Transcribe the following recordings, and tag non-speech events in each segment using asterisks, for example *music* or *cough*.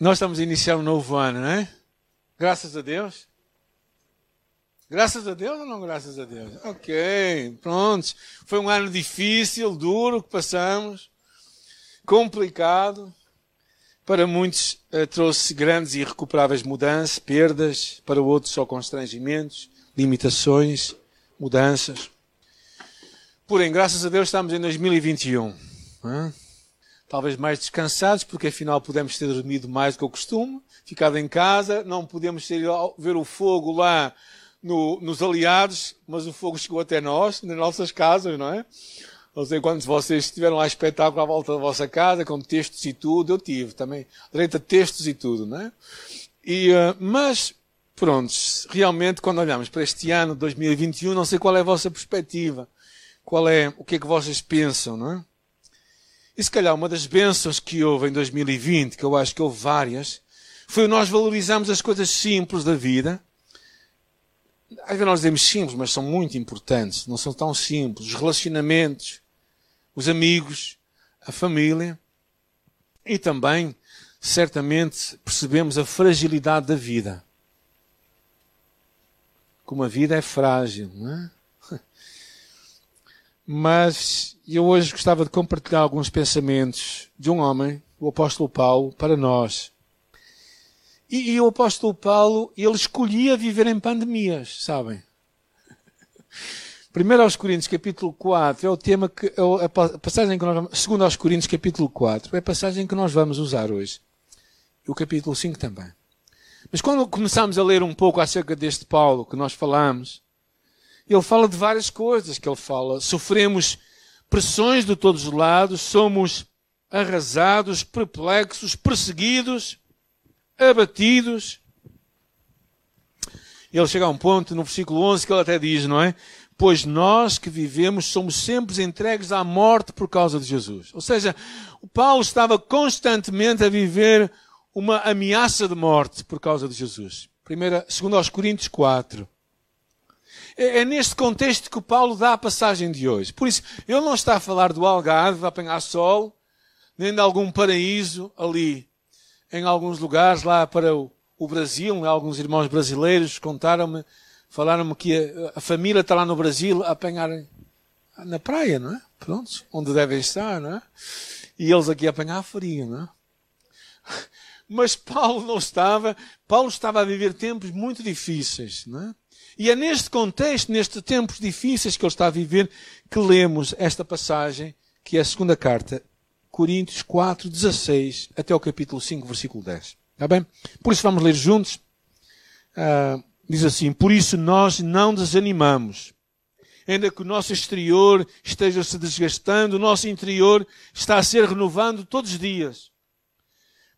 Nós estamos a iniciar um novo ano, não é? Graças a Deus. Graças a Deus ou não graças a Deus? Ok, pronto. Foi um ano difícil, duro que passamos, complicado. Para muitos uh, trouxe grandes e irrecuperáveis mudanças, perdas, para outros só constrangimentos, limitações, mudanças. Porém, graças a Deus estamos em 2021. É? Talvez mais descansados, porque afinal podemos ter dormido mais do que o costume, ficado em casa, não podemos ir ver o fogo lá no, nos aliados, mas o fogo chegou até nós, nas nossas casas, não é? Não sei quantos de vocês estiveram lá espetáculo à volta da vossa casa, com textos e tudo, eu tive também, direito a textos e tudo, não é? E, uh, mas, pronto, realmente quando olhamos para este ano 2021, não sei qual é a vossa perspectiva, qual é, o que é que vocês pensam, não é? E se calhar uma das bênçãos que houve em 2020, que eu acho que houve várias, foi nós valorizarmos as coisas simples da vida. Às vezes nós dizemos simples, mas são muito importantes. Não são tão simples. Os relacionamentos, os amigos, a família. E também, certamente, percebemos a fragilidade da vida. Como a vida é frágil, não é? *laughs* Mas eu hoje gostava de compartilhar alguns pensamentos de um homem, o apóstolo Paulo, para nós. E, e o apóstolo Paulo, ele escolhia viver em pandemias, sabem? Primeiro aos Coríntios, capítulo 4, é o tema que, é a passagem que nós vamos, segundo aos Coríntios, capítulo 4, é a passagem que nós vamos usar hoje. E o capítulo 5 também. Mas quando começamos a ler um pouco acerca deste Paulo que nós falamos, ele fala de várias coisas que ele fala. Sofremos pressões de todos os lados, somos arrasados, perplexos, perseguidos, abatidos. Ele chega a um ponto no versículo 11 que ele até diz, não é? Pois nós que vivemos somos sempre entregues à morte por causa de Jesus. Ou seja, o Paulo estava constantemente a viver uma ameaça de morte por causa de Jesus. Primeira, segundo aos Coríntios 4. É, é neste contexto que o Paulo dá a passagem de hoje. Por isso, ele não está a falar do Algarve, a apanhar sol, nem de algum paraíso ali, em alguns lugares lá para o, o Brasil. Alguns irmãos brasileiros contaram-me, falaram-me que a, a, família está lá no Brasil a apanhar na praia, não é? Pronto, onde devem estar, não é? E eles aqui a apanhar frio, não é? Mas Paulo não estava, Paulo estava a viver tempos muito difíceis, não é? E é neste contexto, nestes tempos difíceis que ele está a viver, que lemos esta passagem, que é a segunda carta, Coríntios 4, 16, até o capítulo 5, versículo 10. Está bem? Por isso vamos ler juntos. Uh, diz assim: Por isso nós não desanimamos. Ainda que o nosso exterior esteja se desgastando, o nosso interior está a ser renovando todos os dias.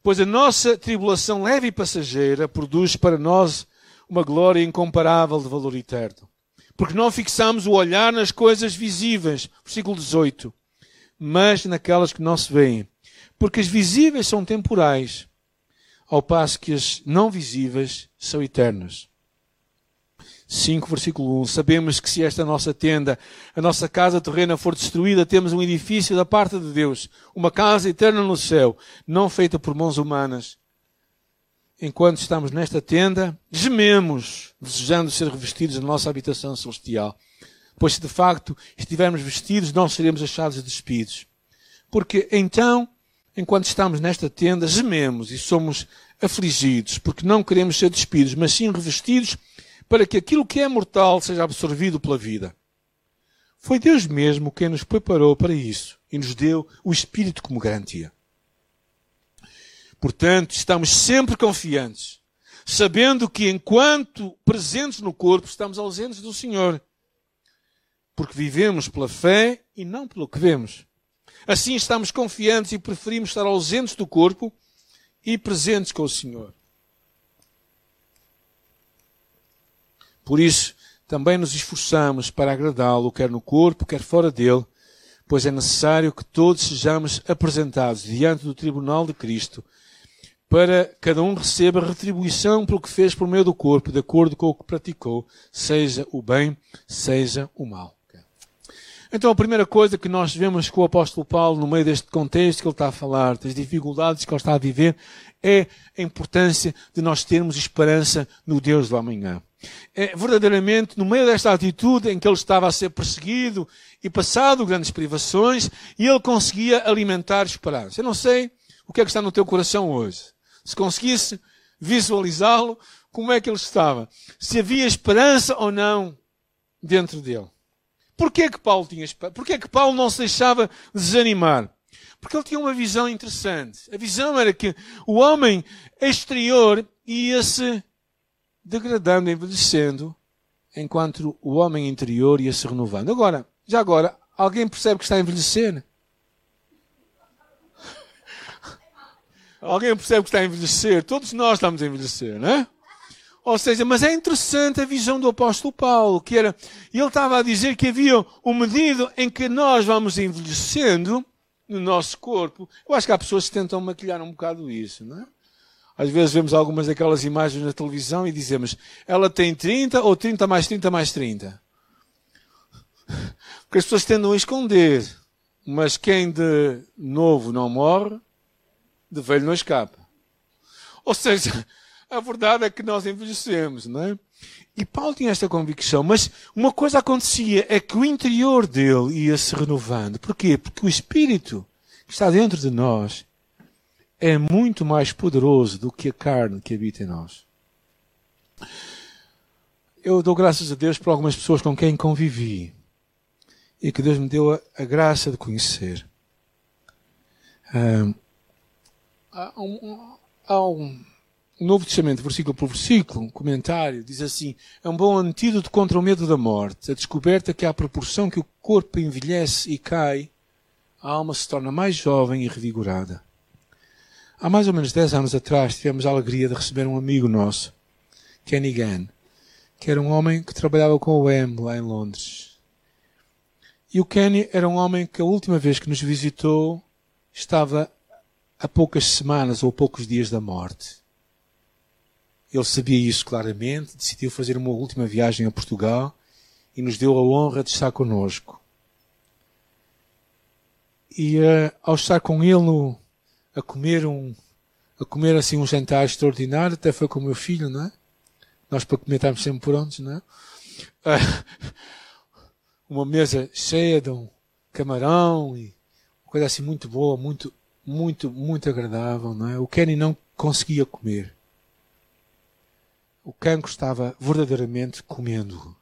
Pois a nossa tribulação leve e passageira produz para nós uma glória incomparável de valor eterno. Porque não fixamos o olhar nas coisas visíveis, versículo 18, mas naquelas que não se veem. Porque as visíveis são temporais, ao passo que as não visíveis são eternas. 5, versículo 1. Sabemos que se esta nossa tenda, a nossa casa terrena for destruída, temos um edifício da parte de Deus, uma casa eterna no céu, não feita por mãos humanas enquanto estamos nesta tenda, gememos, desejando ser revestidos da nossa habitação celestial. Pois se de facto estivermos vestidos, não seremos achados despidos. Porque então, enquanto estamos nesta tenda, gememos e somos afligidos, porque não queremos ser despidos, mas sim revestidos para que aquilo que é mortal seja absorvido pela vida. Foi Deus mesmo quem nos preparou para isso e nos deu o Espírito como garantia. Portanto, estamos sempre confiantes, sabendo que enquanto presentes no corpo, estamos ausentes do Senhor. Porque vivemos pela fé e não pelo que vemos. Assim estamos confiantes e preferimos estar ausentes do corpo e presentes com o Senhor. Por isso, também nos esforçamos para agradá-lo, quer no corpo, quer fora dele, pois é necessário que todos sejamos apresentados diante do tribunal de Cristo para cada um receba retribuição pelo que fez por meio do corpo, de acordo com o que praticou, seja o bem, seja o mal. Então a primeira coisa que nós vemos com o apóstolo Paulo no meio deste contexto que ele está a falar, das dificuldades que ele está a viver, é a importância de nós termos esperança no Deus do amanhã. É, verdadeiramente, no meio desta atitude em que ele estava a ser perseguido e passado grandes privações, e ele conseguia alimentar esperança. Eu não sei o que é que está no teu coração hoje. Se conseguisse visualizá-lo, como é que ele estava? Se havia esperança ou não dentro dele. Porquê que Paulo tinha esperança? Porquê que Paulo não se deixava desanimar? Porque ele tinha uma visão interessante. A visão era que o homem exterior ia-se degradando, envelhecendo, enquanto o homem interior ia se renovando. Agora, já agora, alguém percebe que está a envelhecer? *laughs* alguém percebe que está a envelhecer? Todos nós estamos a envelhecer, não é? Ou seja, mas é interessante a visão do apóstolo Paulo, que era, ele estava a dizer que havia um medida em que nós vamos envelhecendo no nosso corpo. Eu acho que há pessoas que tentam maquilhar um bocado isso, não é? Às vezes vemos algumas daquelas imagens na televisão e dizemos, ela tem 30 ou 30 mais 30 mais 30. Porque as pessoas tendem a esconder. Mas quem de novo não morre, de velho não escapa. Ou seja, a verdade é que nós envelhecemos, não é? E Paulo tinha esta convicção, mas uma coisa acontecia, é que o interior dele ia se renovando. Porquê? Porque o Espírito que está dentro de nós é muito mais poderoso do que a carne que habita em nós. Eu dou graças a Deus por algumas pessoas com quem convivi e que Deus me deu a, a graça de conhecer. Um, há um, há um Novo Testamento, versículo por versículo, um comentário, diz assim: é um bom antídoto contra o medo da morte, a descoberta que à proporção que o corpo envelhece e cai, a alma se torna mais jovem e revigorada. Há mais ou menos 10 anos atrás tivemos a alegria de receber um amigo nosso, Kenny Gann, que era um homem que trabalhava com o M lá em Londres. E o Kenny era um homem que a última vez que nos visitou estava a poucas semanas ou poucos dias da morte. Ele sabia isso claramente, decidiu fazer uma última viagem a Portugal e nos deu a honra de estar conosco. E uh, ao estar com ele no, a comer um a comer assim um jantar extraordinário, até foi com o meu filho, não é? Nós para comer estamos sempre prontos, não é? Uh, *laughs* uma mesa cheia de um camarão e uma coisa assim muito boa, muito, muito, muito agradável, não é? O Kenny não conseguia comer o cancro estava verdadeiramente comendo.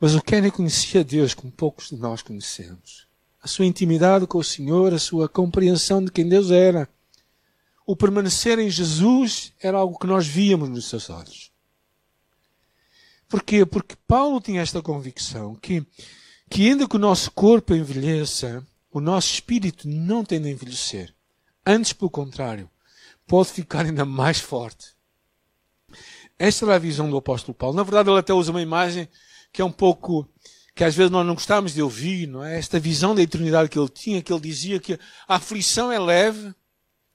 Mas o Kenny conhecia Deus como poucos de nós conhecemos. A sua intimidade com o Senhor, a sua compreensão de quem Deus era. O permanecer em Jesus era algo que nós víamos nos seus olhos. Porquê? Porque Paulo tinha esta convicção que, que ainda que o nosso corpo envelheça, o nosso espírito não tende a envelhecer. Antes, pelo contrário, pode ficar ainda mais forte esta era a visão do apóstolo Paulo. Na verdade, ele até usa uma imagem que é um pouco, que às vezes nós não gostamos de ouvir, não é? Esta visão da eternidade que ele tinha, que ele dizia que a aflição é leve.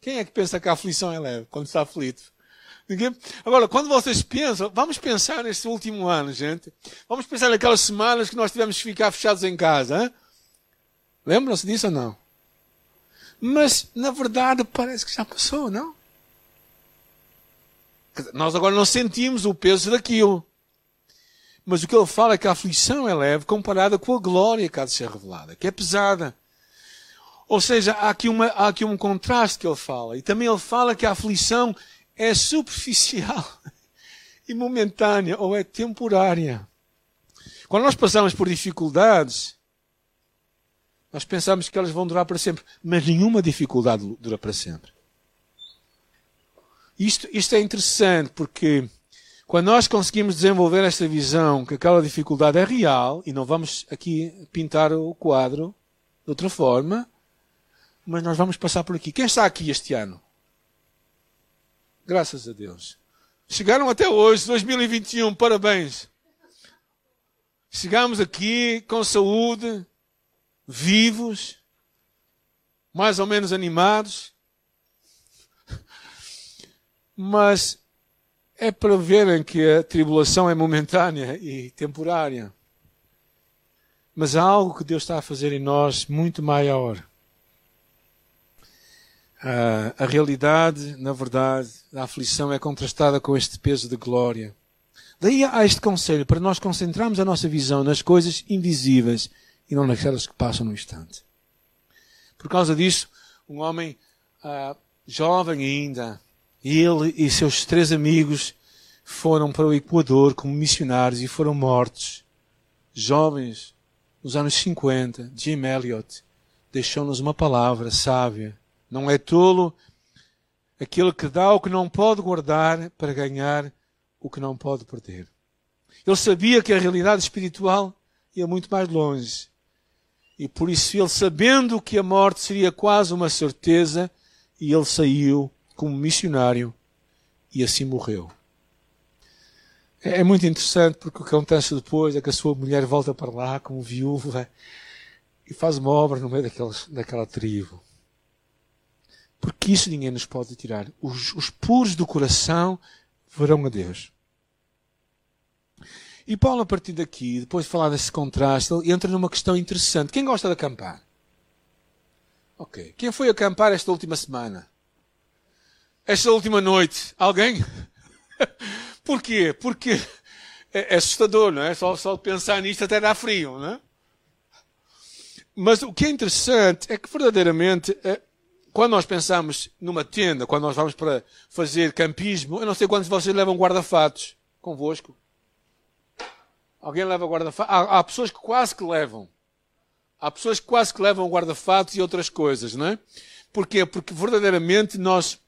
Quem é que pensa que a aflição é leve quando está aflito? Ninguém? Agora, quando vocês pensam, vamos pensar neste último ano, gente. Vamos pensar naquelas semanas que nós tivemos que ficar fechados em casa. Lembram-se disso ou não? Mas, na verdade, parece que já passou, não? Nós agora não sentimos o peso daquilo. Mas o que ele fala é que a aflição é leve comparada com a glória que há de ser revelada, que é pesada. Ou seja, há aqui, uma, há aqui um contraste que ele fala. E também ele fala que a aflição é superficial *laughs* e momentânea, ou é temporária. Quando nós passamos por dificuldades, nós pensamos que elas vão durar para sempre. Mas nenhuma dificuldade dura para sempre. Isto, isto é interessante porque quando nós conseguimos desenvolver esta visão que aquela dificuldade é real, e não vamos aqui pintar o quadro de outra forma, mas nós vamos passar por aqui. Quem está aqui este ano? Graças a Deus. Chegaram até hoje, 2021, parabéns. Chegamos aqui com saúde, vivos, mais ou menos animados mas é para verem que a tribulação é momentânea e temporária. Mas há algo que Deus está a fazer em nós muito maior. Uh, a realidade, na verdade, a aflição é contrastada com este peso de glória. Daí há este conselho para nós concentrarmos a nossa visão nas coisas invisíveis e não naquelas que passam no instante. Por causa disso, um homem uh, jovem ainda, ele e seus três amigos foram para o Equador como missionários e foram mortos. Jovens, nos anos 50, Jim Elliot deixou-nos uma palavra sábia. Não é tolo aquele que dá o que não pode guardar para ganhar o que não pode perder. Ele sabia que a realidade espiritual ia muito mais longe. E por isso ele, sabendo que a morte seria quase uma certeza, e ele saiu como missionário e assim morreu. É, é muito interessante porque o que acontece depois é que a sua mulher volta para lá como viúva e faz uma obra no meio daqueles, daquela tribo. Porque isso ninguém nos pode tirar. Os, os puros do coração verão a Deus. E Paulo, a partir daqui, depois de falar desse contraste, ele entra numa questão interessante. Quem gosta de acampar? Ok. Quem foi acampar esta última semana? Esta última noite? Alguém? *laughs* Porquê? Porque é, é assustador, não é? Só, só pensar nisto até dá frio, não é? Mas o que é interessante é que verdadeiramente, é, quando nós pensamos numa tenda, quando nós vamos para fazer campismo, eu não sei quantos de vocês levam guarda-fatos convosco. Alguém leva guarda-fatos? Há, há, pessoas que quase que levam. Há pessoas que quase que levam guarda-fatos e outras coisas, não é? Porquê? Porque verdadeiramente nós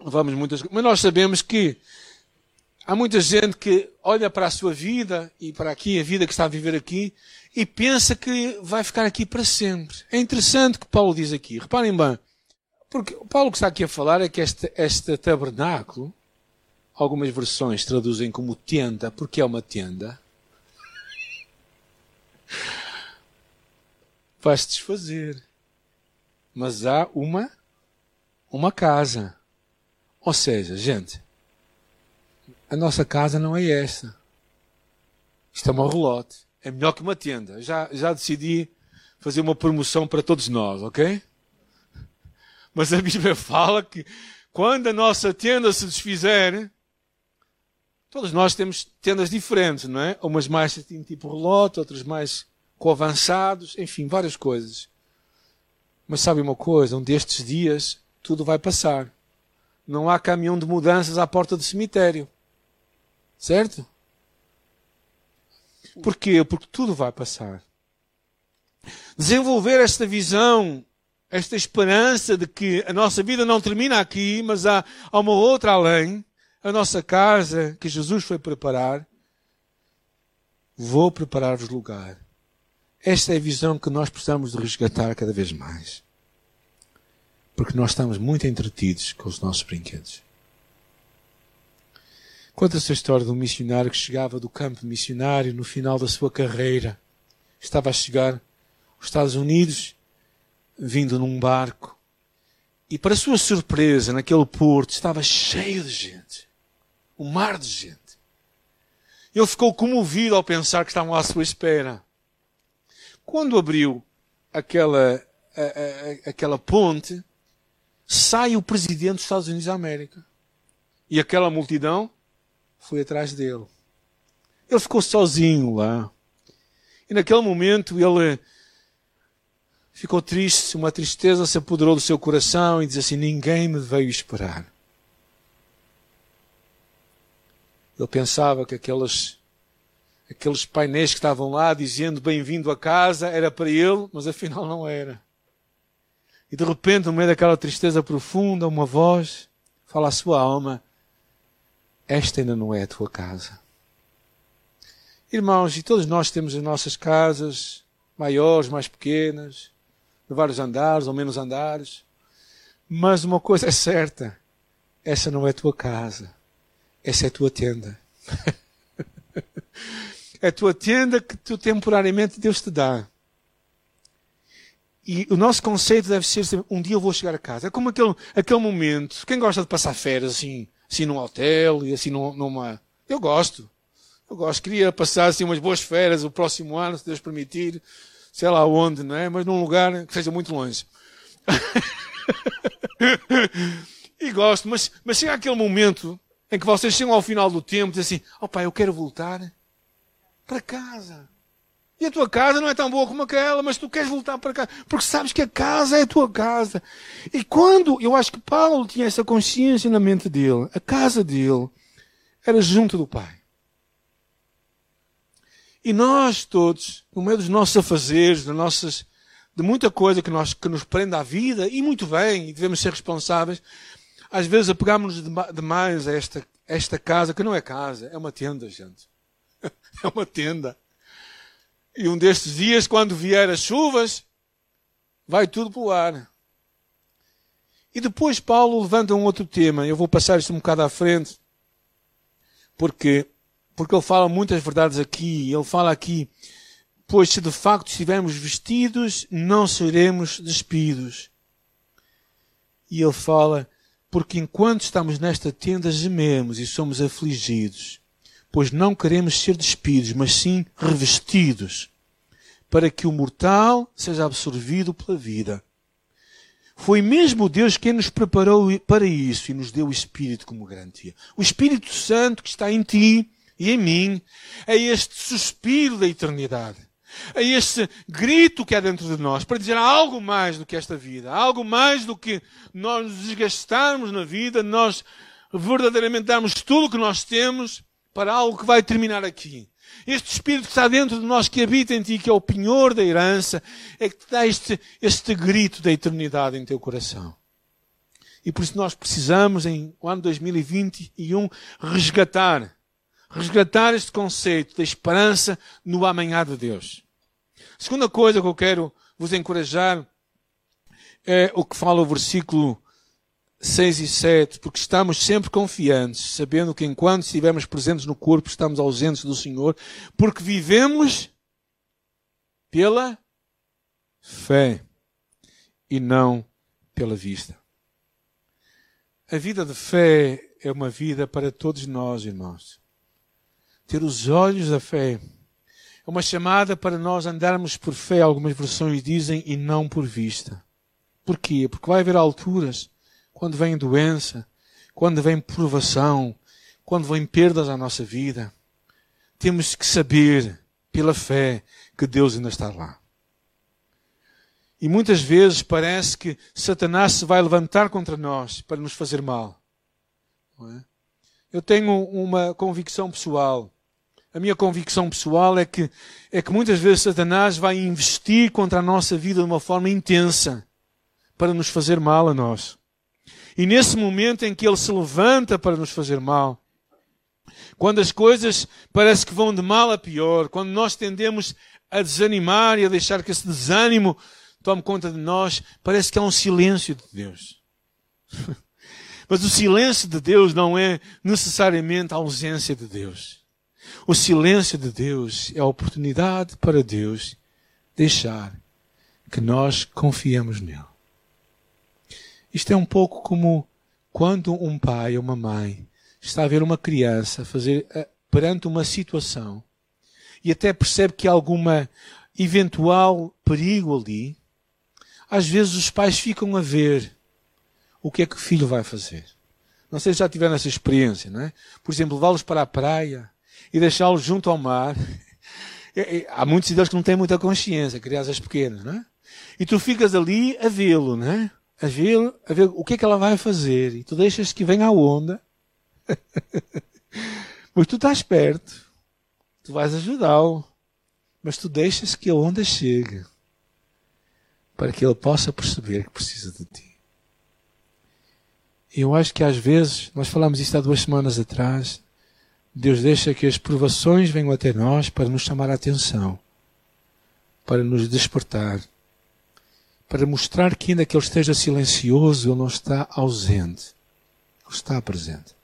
vamos muitas, mas nós sabemos que Há muita gente que olha para a sua vida e para aqui, a vida que está a viver aqui, e pensa que vai ficar aqui para sempre. É interessante o que Paulo diz aqui. Reparem bem. Porque o Paulo que está aqui a falar é que este, este tabernáculo, algumas versões traduzem como tenda, porque é uma tenda, *laughs* vai se desfazer. Mas há uma, uma casa. Ou seja, gente, a nossa casa não é esta. Isto é uma relote. É melhor que uma tenda. Já, já decidi fazer uma promoção para todos nós, ok? Mas a Bíblia *laughs* fala que quando a nossa tenda se desfizer, todos nós temos tendas diferentes, não é? Umas mais tipo relote, outras mais com avançados, enfim, várias coisas. Mas sabe uma coisa? Um destes dias tudo vai passar. Não há caminhão de mudanças à porta do cemitério. Certo? Porquê? Porque tudo vai passar. Desenvolver esta visão, esta esperança de que a nossa vida não termina aqui, mas há, há uma outra além, a nossa casa que Jesus foi preparar. Vou preparar-vos lugar. Esta é a visão que nós precisamos de resgatar cada vez mais. Porque nós estamos muito entretidos com os nossos brinquedos. Conta-se a história de um missionário que chegava do campo missionário no final da sua carreira. Estava a chegar aos Estados Unidos, vindo num barco. E para sua surpresa, naquele porto estava cheio de gente. Um mar de gente. Ele ficou comovido ao pensar que estavam à sua espera. Quando abriu aquela, a, a, aquela ponte, sai o presidente dos Estados Unidos da América. E aquela multidão foi atrás dele. Ele ficou sozinho lá. E naquele momento ele ficou triste, uma tristeza se apoderou do seu coração e diz assim: Ninguém me veio esperar. Ele pensava que aqueles, aqueles painéis que estavam lá dizendo bem-vindo a casa era para ele, mas afinal não era. E de repente, no meio daquela tristeza profunda, uma voz fala à sua alma: esta ainda não é a tua casa. Irmãos, e todos nós temos as nossas casas, maiores, mais pequenas, de vários andares ou menos andares. Mas uma coisa é certa: essa não é a tua casa, essa é a tua tenda. *laughs* é a tua tenda que tu temporariamente Deus te dá. E o nosso conceito deve ser um dia eu vou chegar a casa. É como aquele, aquele momento. Quem gosta de passar férias assim, assim num hotel e assim numa. Eu gosto. Eu gosto, queria passar assim umas boas férias o próximo ano, se Deus permitir, sei lá onde, não é? Mas num lugar que seja muito longe. *laughs* e gosto, mas, mas chega aquele momento em que vocês chegam ao final do tempo e dizem assim, oh pai, eu quero voltar para casa. E a tua casa não é tão boa como aquela, mas tu queres voltar para casa, porque sabes que a casa é a tua casa. E quando, eu acho que Paulo tinha essa consciência na mente dele, a casa dele era junto do Pai. E nós todos, no meio dos nossos afazeres, das nossas, de muita coisa que, nós, que nos prende à vida, e muito bem, e devemos ser responsáveis, às vezes apegamos-nos demais a esta, esta casa, que não é casa, é uma tenda, gente. *laughs* É uma tenda. E um destes dias, quando vier as chuvas, vai tudo para o ar. E depois Paulo levanta um outro tema. Eu vou passar isto um bocado à frente, porque, porque ele fala muitas verdades aqui. Ele fala aqui, pois se de facto estivermos vestidos, não seremos despidos. E ele fala, porque enquanto estamos nesta tenda, gememos e somos afligidos pois não queremos ser despidos, mas sim revestidos, para que o mortal seja absorvido pela vida. Foi mesmo Deus quem nos preparou para isso e nos deu o Espírito como garantia. O Espírito Santo que está em ti e em mim é este suspiro da eternidade. É este grito que há dentro de nós para dizer algo mais do que esta vida, algo mais do que nós nos desgastarmos na vida, nós verdadeiramente darmos tudo o que nós temos para algo que vai terminar aqui. Este Espírito que está dentro de nós, que habita em ti, que é o penhor da herança, é que te dá este, este grito da eternidade em teu coração. E por isso nós precisamos, em o ano 2021, resgatar, resgatar este conceito da esperança no amanhã de Deus. Segunda coisa que eu quero vos encorajar é o que fala o versículo 6 e 7, porque estamos sempre confiantes, sabendo que enquanto estivermos presentes no corpo, estamos ausentes do Senhor, porque vivemos pela fé e não pela vista. A vida de fé é uma vida para todos nós, irmãos. Ter os olhos da fé é uma chamada para nós andarmos por fé, algumas versões dizem, e não por vista. Porquê? Porque vai haver alturas quando vem doença, quando vem provação, quando vem perdas à nossa vida, temos que saber, pela fé, que Deus ainda está lá. E muitas vezes parece que Satanás se vai levantar contra nós para nos fazer mal. É? Eu tenho uma convicção pessoal. A minha convicção pessoal é que, é que muitas vezes Satanás vai investir contra a nossa vida de uma forma intensa para nos fazer mal a nós. E nesse momento em que ele se levanta para nos fazer mal, quando as coisas parece que vão de mal a pior, quando nós tendemos a desanimar e a deixar que esse desânimo tome conta de nós, parece que há um silêncio de Deus. *laughs* Mas o silêncio de Deus não é necessariamente a ausência de Deus. O silêncio de Deus é a oportunidade para Deus deixar que nós confiemos nele. Isto é um pouco como quando um pai ou uma mãe está a ver uma criança fazer eh, perante uma situação e até percebe que há alguma eventual perigo ali, às vezes os pais ficam a ver o que é que o filho vai fazer. Não sei se já tiveram essa experiência, não é? Por exemplo, levá-los para a praia e deixá-los junto ao mar. *laughs* Há muitos deles que não têm muita consciência, crianças pequenas, não é? E tu ficas ali a vê-lo, não é? A ver, a ver o que é que ela vai fazer. E tu deixas que venha a onda. *laughs* mas tu estás perto. Tu vais ajudá-lo. Mas tu deixas que a onda chegue. Para que ele possa perceber que precisa de ti. E eu acho que às vezes, nós falamos isto há duas semanas atrás, Deus deixa que as provações venham até nós para nos chamar a atenção, para nos despertar para mostrar que ainda que ele esteja silencioso, ele não está ausente. Ele está presente.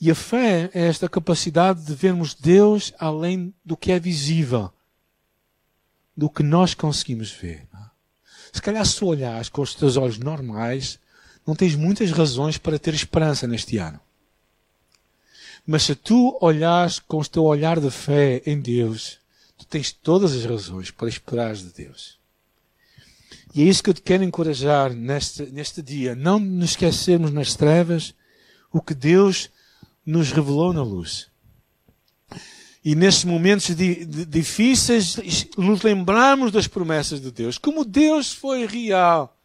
E a fé é esta capacidade de vermos Deus além do que é visível, do que nós conseguimos ver. Se calhar se olhares com os teus olhos normais, não tens muitas razões para ter esperança neste ano. Mas se tu olhares com o teu olhar de fé em Deus, tu tens todas as razões para esperar de Deus. E é isso que eu te quero encorajar neste, neste dia. Não nos esquecermos nas trevas o que Deus nos revelou na luz. E nestes momentos difíceis, nos lembrarmos das promessas de Deus. Como Deus foi real.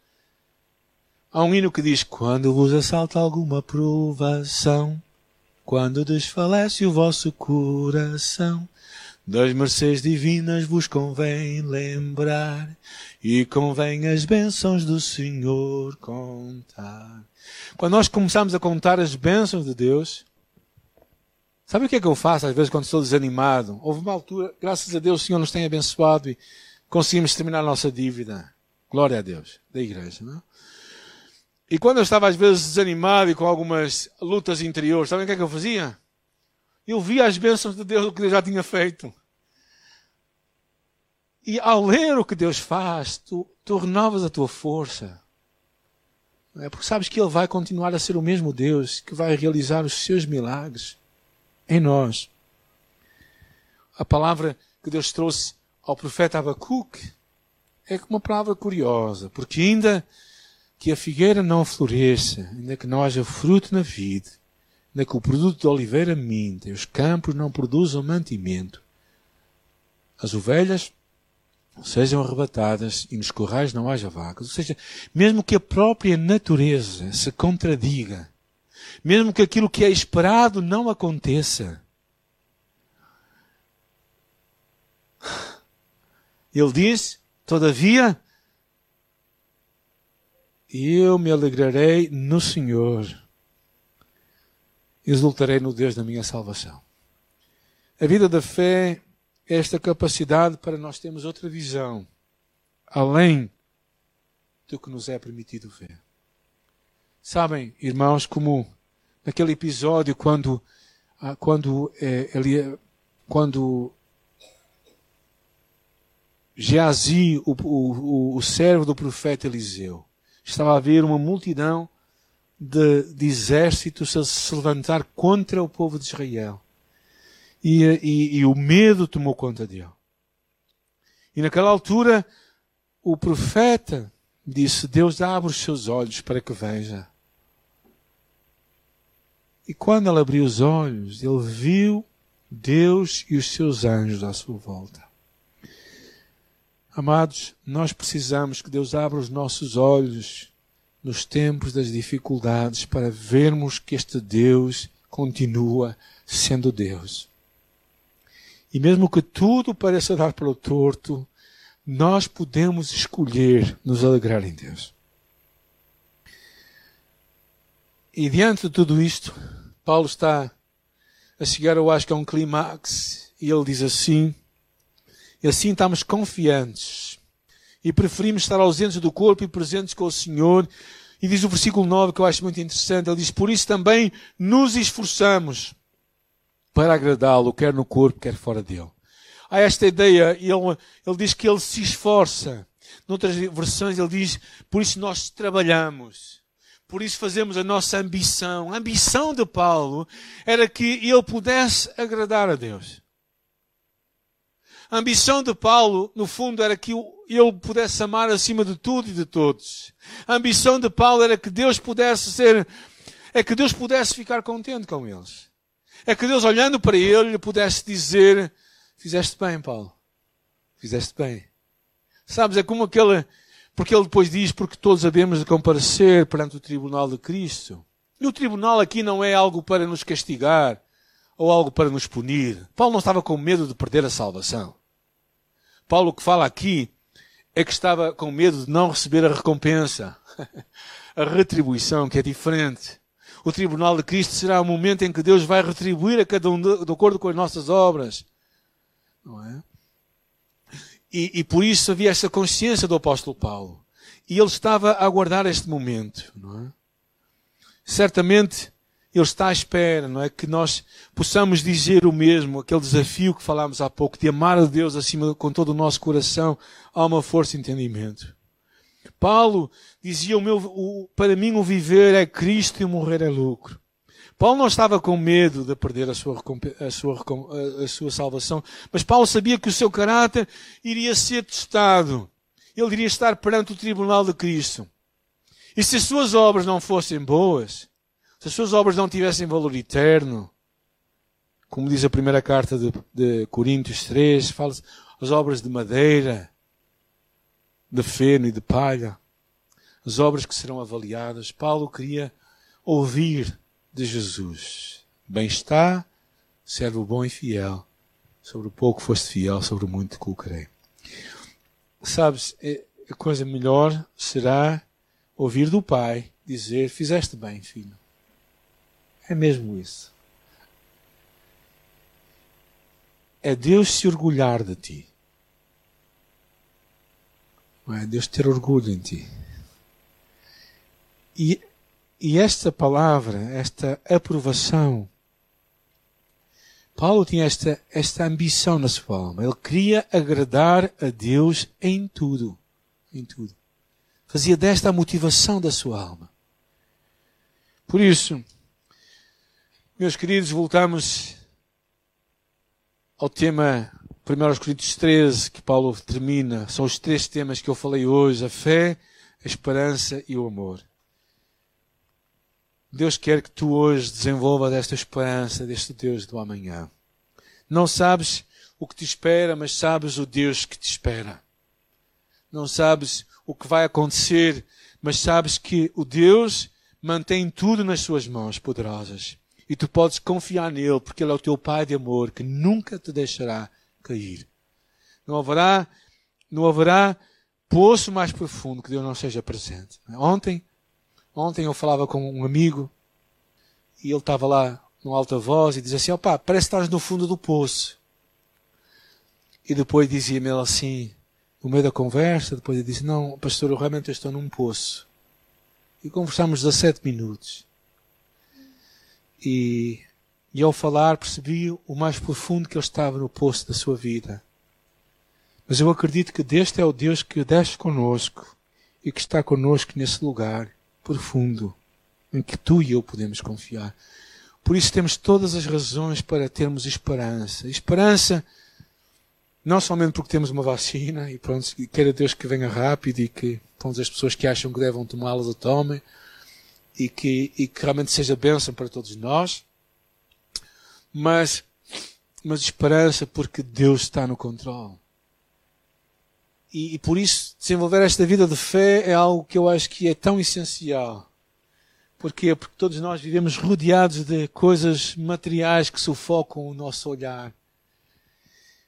Há um hino que diz: Quando vos assalta alguma provação, quando desfalece o vosso coração, das mercês divinas vos convém lembrar, e convém as bênçãos do Senhor contar. Quando nós começamos a contar as bênçãos de Deus, sabe o que é que eu faço às vezes quando estou desanimado? Houve uma altura, graças a Deus, o Senhor nos tem abençoado e conseguimos terminar a nossa dívida. Glória a Deus, da igreja, não é? E quando eu estava às vezes desanimado e com algumas lutas interiores, sabem o que é que eu fazia? Eu via as bênçãos de Deus, o que Deus já tinha feito. E ao ler o que Deus faz, tu, tu renovas a tua força. É porque sabes que Ele vai continuar a ser o mesmo Deus que vai realizar os seus milagres em nós. A palavra que Deus trouxe ao profeta Abacuque é uma palavra curiosa, porque ainda que a figueira não floresça, ainda que não haja fruto na vide, ainda que o produto de oliveira minta e os campos não produzam mantimento, as ovelhas sejam arrebatadas e nos corrais não haja vacas. Ou seja, mesmo que a própria natureza se contradiga, mesmo que aquilo que é esperado não aconteça, ele diz, todavia, eu me alegrarei no Senhor. Exultarei no Deus da minha salvação. A vida da fé é esta capacidade para nós termos outra visão, além do que nos é permitido ver. Sabem, irmãos, como naquele episódio quando, ah, quando, ele, quando Geazi, o, o, o servo do profeta Eliseu, estava a ver uma multidão de, de exércitos a se levantar contra o povo de Israel. E, e, e o medo tomou conta dele. E naquela altura, o profeta disse: Deus abre os seus olhos para que veja. E quando ele abriu os olhos, ele viu Deus e os seus anjos à sua volta. Amados, nós precisamos que Deus abra os nossos olhos nos tempos das dificuldades para vermos que este Deus continua sendo Deus. E mesmo que tudo pareça dar para o torto, nós podemos escolher nos alegrar em Deus. E diante de tudo isto, Paulo está a chegar, eu acho que a um clímax, e ele diz assim: e assim estamos confiantes. E preferimos estar ausentes do corpo e presentes com o Senhor. E diz o versículo 9 que eu acho muito interessante. Ele diz, por isso também nos esforçamos para agradá-lo, quer no corpo, quer fora dele. Há esta ideia, ele, ele diz que ele se esforça. Noutras versões ele diz, por isso nós trabalhamos. Por isso fazemos a nossa ambição. A ambição de Paulo era que ele pudesse agradar a Deus. A ambição de Paulo, no fundo, era que ele pudesse amar acima de tudo e de todos. A ambição de Paulo era que Deus pudesse ser, é que Deus pudesse ficar contente com eles. É que Deus, olhando para ele, lhe pudesse dizer: Fizeste bem, Paulo. Fizeste bem. Sabes, é como aquele, porque ele depois diz: Porque todos havemos de comparecer perante o tribunal de Cristo. E o tribunal aqui não é algo para nos castigar ou algo para nos punir. Paulo não estava com medo de perder a salvação. Paulo o que fala aqui é que estava com medo de não receber a recompensa, *laughs* a retribuição, que é diferente. O tribunal de Cristo será o momento em que Deus vai retribuir a cada um de, de acordo com as nossas obras. Não é? E, e por isso havia essa consciência do apóstolo Paulo. E ele estava a aguardar este momento. Não é? Certamente ele está à espera, não é? Que nós possamos dizer o mesmo, aquele desafio que falámos há pouco, de amar a Deus acima com todo o nosso coração, alma, força e entendimento. Paulo dizia, o meu, o, para mim o viver é Cristo e o morrer é lucro. Paulo não estava com medo de perder a sua, a sua, a sua salvação, mas Paulo sabia que o seu caráter iria ser testado. Ele iria estar perante o tribunal de Cristo. E se as suas obras não fossem boas, se as suas obras não tivessem valor eterno, como diz a primeira carta de, de Coríntios 3, fala as obras de madeira, de feno e de palha, as obras que serão avaliadas. Paulo queria ouvir de Jesus. Bem-estar, servo bom e fiel. Sobre o pouco foste fiel, sobre o muito te colocarei. Sabes, é, a coisa melhor será ouvir do Pai dizer: Fizeste bem, filho. É mesmo isso. é Deus se orgulhar de ti. Não é Deus ter orgulho em ti. E, e esta palavra, esta aprovação, Paulo tinha esta, esta ambição na sua alma. Ele queria agradar a Deus em tudo. Em tudo. Fazia desta a motivação da sua alma. Por isso, meus queridos, voltamos ao tema 1 Coríntios 13, que Paulo termina. São os três temas que eu falei hoje: a fé, a esperança e o amor. Deus quer que tu hoje desenvolva desta esperança, deste Deus do amanhã. Não sabes o que te espera, mas sabes o Deus que te espera. Não sabes o que vai acontecer, mas sabes que o Deus mantém tudo nas suas mãos poderosas. E tu podes confiar nele, porque ele é o teu Pai de amor, que nunca te deixará cair. Não haverá, não haverá poço mais profundo que Deus não seja presente. Ontem, ontem eu falava com um amigo e ele estava lá no alta voz e dizia assim: opá, parece que estás no fundo do poço. E depois dizia-me ele assim, no meio da conversa, depois ele disse: Não, pastor, eu realmente estou num poço. E conversámos 17 minutos. E, e ao falar percebi o mais profundo que ele estava no poço da sua vida. Mas eu acredito que deste é o Deus que desce conosco e que está conosco nesse lugar profundo em que tu e eu podemos confiar. Por isso temos todas as razões para termos esperança. Esperança não somente porque temos uma vacina e pronto, queira Deus que venha rápido e que todas as pessoas que acham que devem tomá-la a tomem, e que, e que realmente seja bênção para todos nós, mas, mas esperança porque Deus está no controle. E, e, por isso desenvolver esta vida de fé é algo que eu acho que é tão essencial. Porquê? Porque todos nós vivemos rodeados de coisas materiais que sufocam o nosso olhar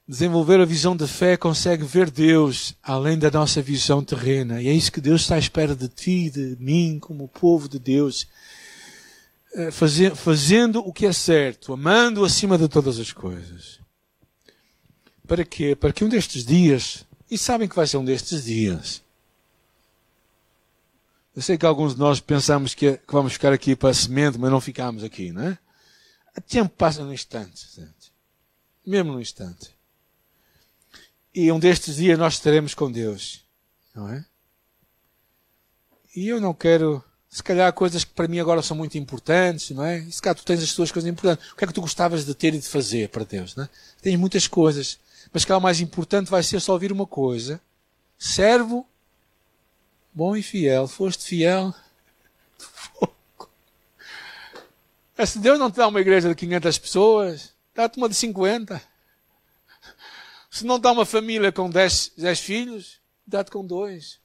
desenvolver a visão de fé consegue ver Deus além da nossa visão terrena. E é isso que Deus está à espera de ti, de mim, como povo de Deus. Eh, fazendo o que é certo, amando acima de todas as coisas. Para quê? Para que um destes dias, e sabem que vai ser um destes dias, eu sei que alguns de nós pensamos que, que vamos ficar aqui para a semente, mas não ficamos aqui, não é? O tempo passa num instante, gente. mesmo num instante. E um destes dias nós estaremos com Deus. Não é? E eu não quero, se calhar, coisas que para mim agora são muito importantes, não é? E se calhar tu tens as tuas coisas importantes. O que é que tu gostavas de ter e de fazer para Deus, não é? Tens muitas coisas. Mas calhar o mais importante vai ser só ouvir uma coisa. Servo, bom e fiel. Foste fiel. *laughs* Se Deus não te dá uma igreja de 500 pessoas, dá-te uma de 50. Se não dá uma família com dez, dez filhos, dá-te com dois.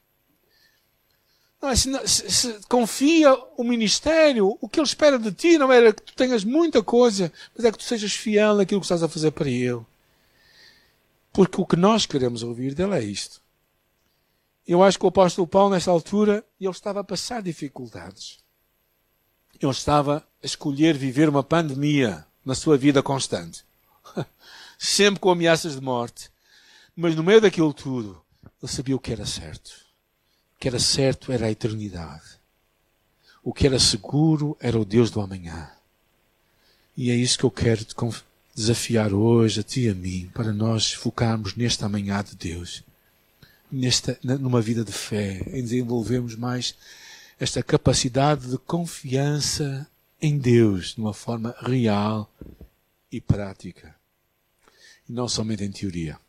Não, é, se, se, se, confia o ministério, o que ele espera de ti não era que tu tenhas muita coisa, mas é que tu sejas fiel naquilo que estás a fazer para ele. Porque o que nós queremos ouvir dele é isto. Eu acho que o apóstolo Paulo, nesta altura, ele estava a passar dificuldades. Ele estava a escolher viver uma pandemia na sua vida constante. *laughs* sempre com ameaças de morte. Mas no meio daquilo tudo, ele sabia o que era certo. O que era certo era a eternidade. O que era seguro era o Deus do amanhã. E é isso que eu quero te desafiar hoje, a ti e a mim, para nós focarmos neste amanhã de Deus. Nesta, numa vida de fé, em desenvolvermos mais esta capacidade de confiança em Deus de uma forma real e prática. E não somente em teoria.